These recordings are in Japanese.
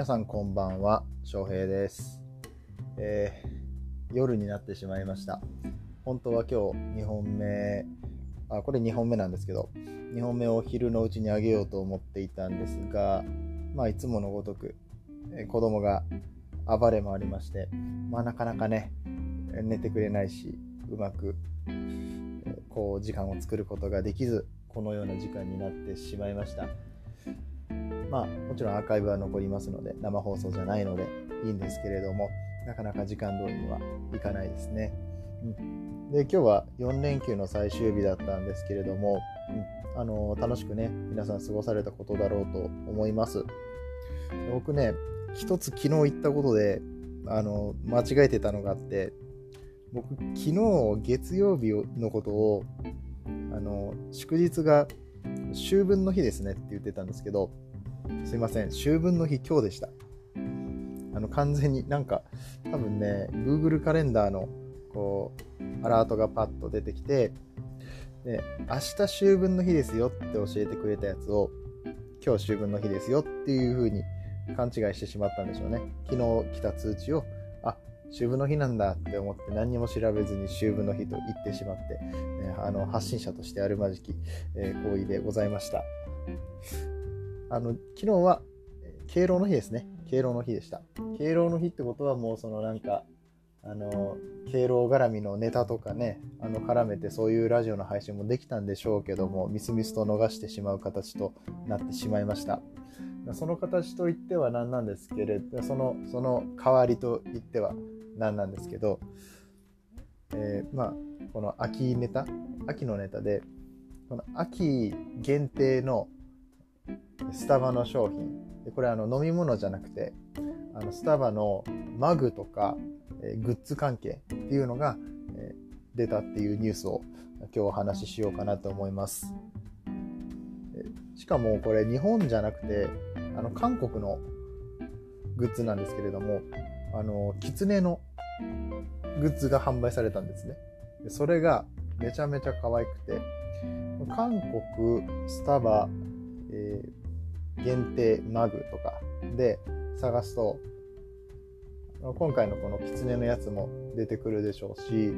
皆さんこんばんは翔平です、えー夜になってしまいました。本当は今日2本目あこれ2本目なんですけど2本目を昼のうちにあげようと思っていたんですがまあいつものごとく、えー子供が暴れ回りましてまあなかなかね寝てくれないしうまく、こう時間を作ることができずこのような時間になってしまいました。まあもちろんアーカイブは残りますので生放送じゃないのでいいんですけれどもなかなか時間通りにはいかないですね、うん、で今日は4連休の最終日だったんですけれども、うん、あの楽しくね皆さん過ごされたことだろうと思います。僕ね一つ昨日言ったことであの間違えてたのがあって僕昨日月曜日のことをあの祝日が秋分の日ですねって言ってたんですけどすいません秋分の日今日でした。あの完全になんか多分ね Google カレンダーのこうアラートがパッと出てきてで明日秋分の日ですよって教えてくれたやつを今日秋分の日ですよっていう風に勘違いしてしまったんでしょうね。昨日来た通知をあ秋分の日なんだって思って何にも調べずに秋分の日と言ってしまって、ね、あの発信者としてあるまじき、え行為でございました。あの昨日は敬老の日ですね。敬老の日でした。敬老の日ってことはもうそのなんかあの敬老絡みのネタとかねあの絡めてそういうラジオの配信もできたんでしょうけどもみすみすと逃してしまう形となってしまいました。その形といっては何なんですけれどそのその代わりと言っては何なんですけど、えーまあこの秋ネタ秋のネタでこの秋限定のスタバの商品でこれあの飲み物じゃなくてあのスタバのマグとか、えーグッズ関係っていうのが、えー出たっていうニュースを今日お話ししようかなと思います。しかもこれ日本じゃなくてあの韓国のグッズなんですけれどもあのキツネのグッズが販売されたんですね。でそれがめちゃめちゃ可愛くて韓国スタバ、えー限定マグとかで探すと今回のこのキツネのやつも出てくるでしょうし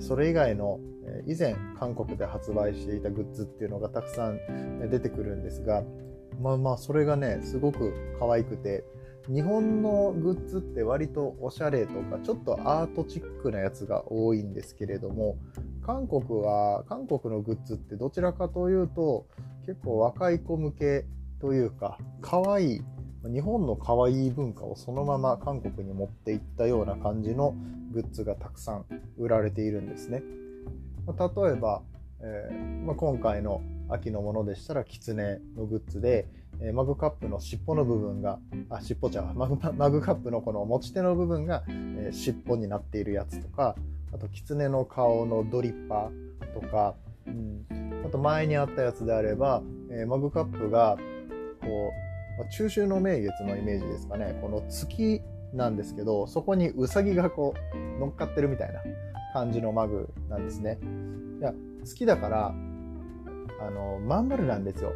それ以外の以前韓国で発売していたグッズっていうのがたくさん出てくるんですがまあまあそれがねすごく可愛くて日本のグッズって割とおしゃれとかちょっとアートチックなやつが多いんですけれども韓国は韓国のグッズってどちらかというと結構若い子向けというか可愛い日本の可愛い文化をそのまま韓国に持っていったような感じのグッズがたくさん売られているんですね。例えば、えーまあ、今回の秋のものでしたらキツネのグッズで、えマグカップの尻尾の部分があ尻尾ちゃうマグマグカップのこの持ち手の部分が、えー尻尾になっているやつとかあとキツネの顔のドリッパーとか、うん、あと前にあったやつであれば、えーマグカップがこう、まあ中秋の名月のイメージですかね。この月なんですけどそこにウサギがこう乗っかってるみたいな感じのマグなんですね。いや月だからあのまん丸なんですよ。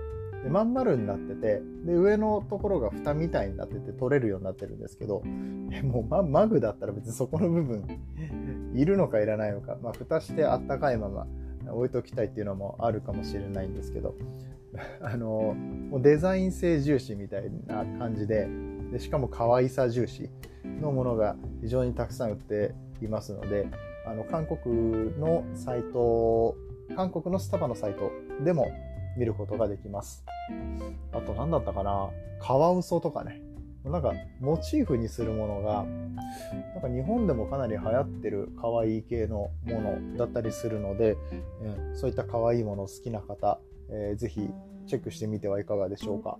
でまん丸になっててで上のところが蓋みたいになってて取れるようになってるんですけど えもうママグだったら別にそこの部分 いるのかいらないのか、まあ、蓋してあったかいまま置いときたいっていうのもあるかもしれないんですけど あのもうデザイン性重視みたいな感じででしかも可愛さ重視のものが非常にたくさん売っていますのであの韓国のサイト韓国のスタバのサイトでも見ることができます。あと何だったかな。カワウソとかね。なんかモチーフにするものがなんか日本でもかなり流行ってる可愛い系のものだったりするので、えーそういった可愛いもの好きな方、えーぜひチェックしてみてはいかがでしょうか。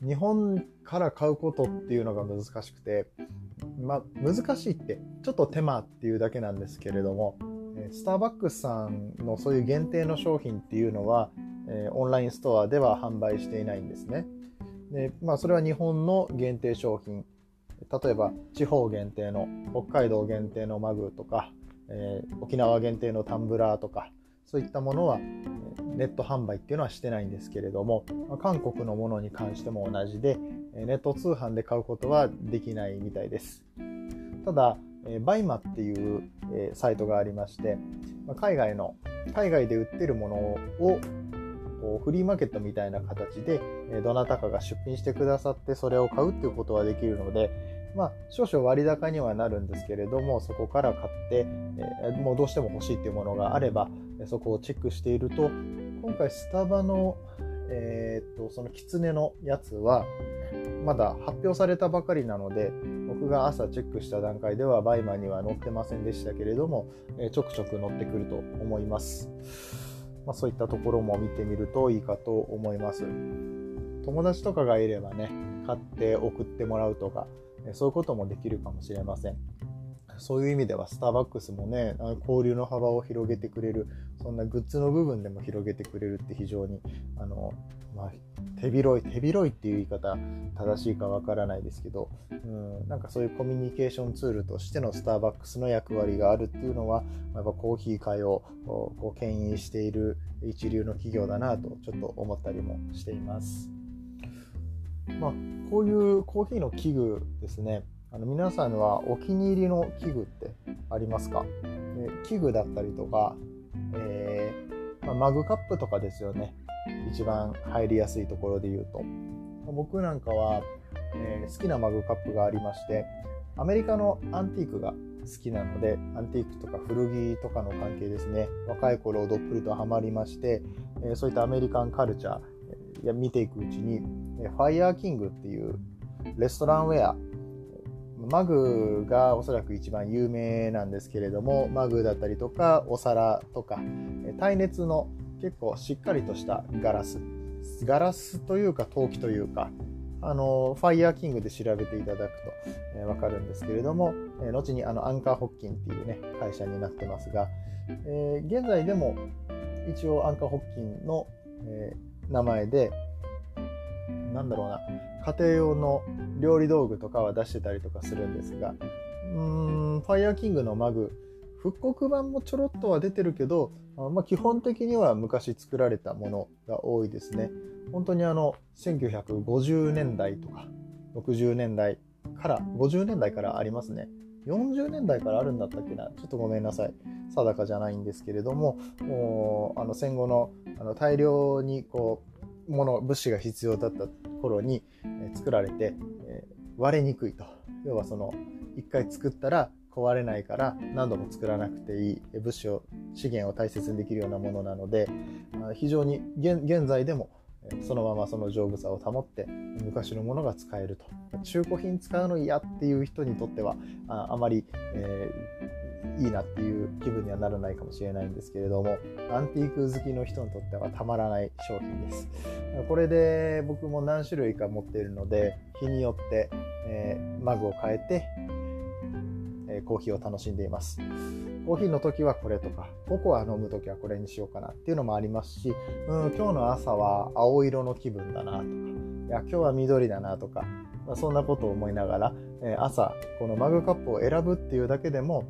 日本から買うことっていうのが難しくて、まあ、難しいってちょっと手間っていうだけなんですけれどもスターバックスさんのそういう限定の商品っていうのは、えオンラインストアでは販売していないんですねで、まあ、それは日本の限定商品例えば地方限定の北海道限定のマグとか、えー沖縄限定のタンブラーとかそういったものは、ネット販売っていうのはしてないんですけれども、韓国のものに関しても同じで、ネット通販で買うことはできないみたいです。ただ、 BUYMA っていうサイトがありまして、海外の、海外で売ってるものをこうフリーマーケットみたいな形で、どなたかが出品してくださってそれを買うっていうことはできるので、まあ、少々割高にはなるんですけれども、そこから買って、え、もうどうしても欲しいっていうものがあれば、そこをチェックしていると、今回スタバの、えー、っと、そのキツネのやつは、まだ発表されたばかりなので、僕が朝チェックした段階ではバイマンには載ってませんでしたけれども、えー、ちょくちょく載ってくると思います。まあ、そういったところも見てみるといいかと思います。友達とかがいればね、買って送ってもらうとか、そういうこともできるかもしれません。そういう意味ではスターバックスもね、交流の幅を広げてくれる、そんなグッズの部分でも広げてくれるって非常に、あの、まあ、手広い、手広いっていう言い方正しいかわからないですけど、うん、なんかそういうコミュニケーションツールとしてのスターバックスの役割があるっていうのは、やっぱコーヒー界をこう牽引している一流の企業だなとちょっと思ったりもしています。まあ、こういうコーヒーの器具ですねあの皆さんはお気に入りの器具ってありますか？器具だったりとか、えー、まあ、マグカップとかですよね。一番入りやすいところで言うと。僕なんかは、えー、好きなマグカップがありましてアメリカのアンティークが好きなのでアンティークとか古着とかの関係ですね。若い頃どっぷりとハマりまして、えー、そういったアメリカンカルチャー見ていくうちにファイヤーキングっていうレストランウェアマグがおそらく一番有名なんですけれどもマグだったりとかお皿とか耐熱の結構しっかりとしたガラス。ガラスというか陶器というかあのファイヤーキングで調べていただくと、えー、分かるんですけれども、えー、後にあのアンカーホッキンっていうね会社になってますが、えー、現在でも一応アンカーホッキンの、え名前でなんだろうな、家庭用の料理道具とかは出してたりとかするんですが、うーん、ファイヤーキングのマグ、復刻版もちょろっとは出てるけど、まあ、基本的には昔作られたものが多いですね。本当にあの、1950年代とか、60年代から、50年代からありますね。40年代からあるんだったっけな？ちょっとごめんなさい。定かじゃないんですけれども、もうあの戦後のあの大量にこうもの物資が必要だった頃に、え作られて、え割れにくいと。要はその一回作ったら壊れないから何度も作らなくていい。物資を資源を大切にできるようなものなので非常に現在でもそのままその丈夫さを保って昔のものが使えると。中古品使うの嫌っていう人にとってはああまり、えいいなっていう気分にはならないかもしれないんですけれどもアンティーク好きの人にとってはたまらない商品です。これで僕も何種類か持っているので日によって、えー、マグを変えて、えー、コーヒーを楽しんでいます。コーヒーの時はこれとかココア飲む時はこれにしようかなっていうのもありますし、うん、今日の朝は青色の気分だなとかいや今日は緑だなとか、まあ、そんなことを思いながら、えー、朝このマグカップを選ぶっていうだけでも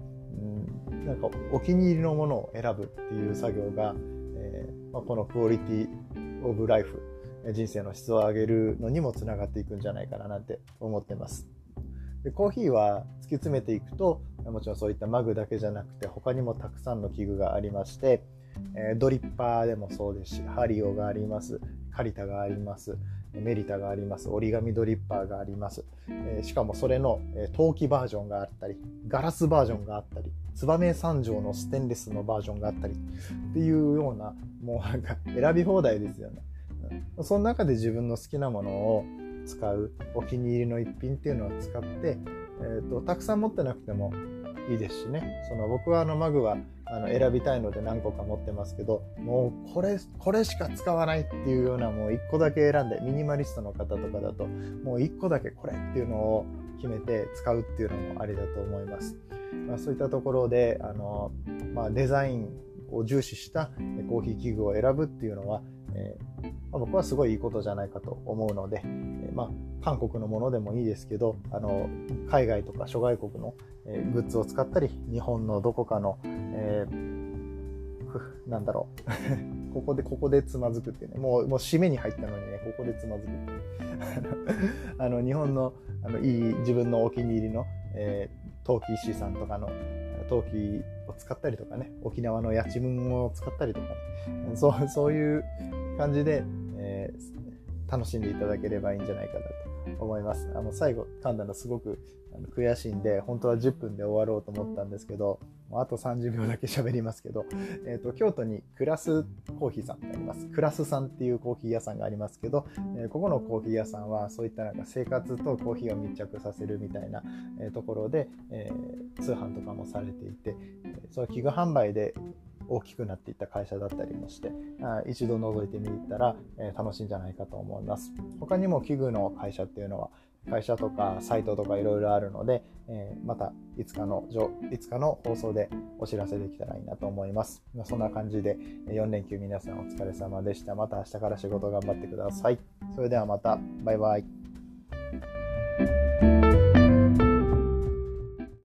なんかお気に入りのものを選ぶっていう作業が、えーまあ、このクオリティオブライフ人生の質を上げるのにもつながっていくんじゃないかななんて思ってます。でコーヒーは突き詰めていくともちろんそういったマグだけじゃなくて他にもたくさんの器具がありまして、えー、ドリッパーでもそうですしハリオがありますカリタがありますメリタがあります。折り紙ドリッパーがあります。えー、しかもそれの、え、陶器バージョンがあったり、ガラスバージョンがあったり、燕三条のステンレスのバージョンがあったりっていうような、もうなんか選び放題ですよね。その中で自分の好きなものを使う、お気に入りの一品っていうのを使って、えーと、たくさん持ってなくてもいいですしね。その僕はあのマグはあの選びたいので何個か持ってますけど、もうこれ、これしか使わないっていうようなもう1個だけ選んで、ミニマリストの方とかだと、もう1個だけこれっていうのを決めて使うっていうのもありだと思います。まあ、そういったところで、あの、まあ、デザインを重視したコーヒー器具を選ぶっていうのは、えー、まあ、僕はすごいいいことじゃないかと思うので、え、まあ、韓国のものでもいいですけどあの海外とか諸外国の、グッズを使ったり日本のどこかの、えなんだろう。ここで、ここでつまずくってね、もう、もう締めに入ったのにね、ここでつまずくって。あの、日本の、あの、いい、自分のお気に入りの、えー、陶器師さんとかの、陶器を使ったりとかね、沖縄のやちむんを使ったりとか、ね、そうそういう感じで、えー、楽しんでいただければいいんじゃないかなと思います。あの最後噛んだのすごく悔しいんで、本当は10分で終わろうと思ったんですけど、あと30秒だけ喋りますけど、えーと、京都にクラスコーヒーさんってあります。クラスさんっていうコーヒー屋さんがありますけど、えー、ここのコーヒー屋さんはそういったなんか生活とコーヒーを密着させるみたいな、え、ところで、えー、通販とかもされていて、えその器具販売で大きくなっていった会社だったりもして一度覗いてみたら、え、楽しいんじゃないかと思います他にも器具の会社っていうのは会社とかサイトとかいろいろあるので、え、またいつかのいつかの放送でお知らせできたらいいなと思います。ま、そんな感じで4連休皆さんお疲れ様でした。また明日から仕事頑張ってください。それではまた。バイバイ。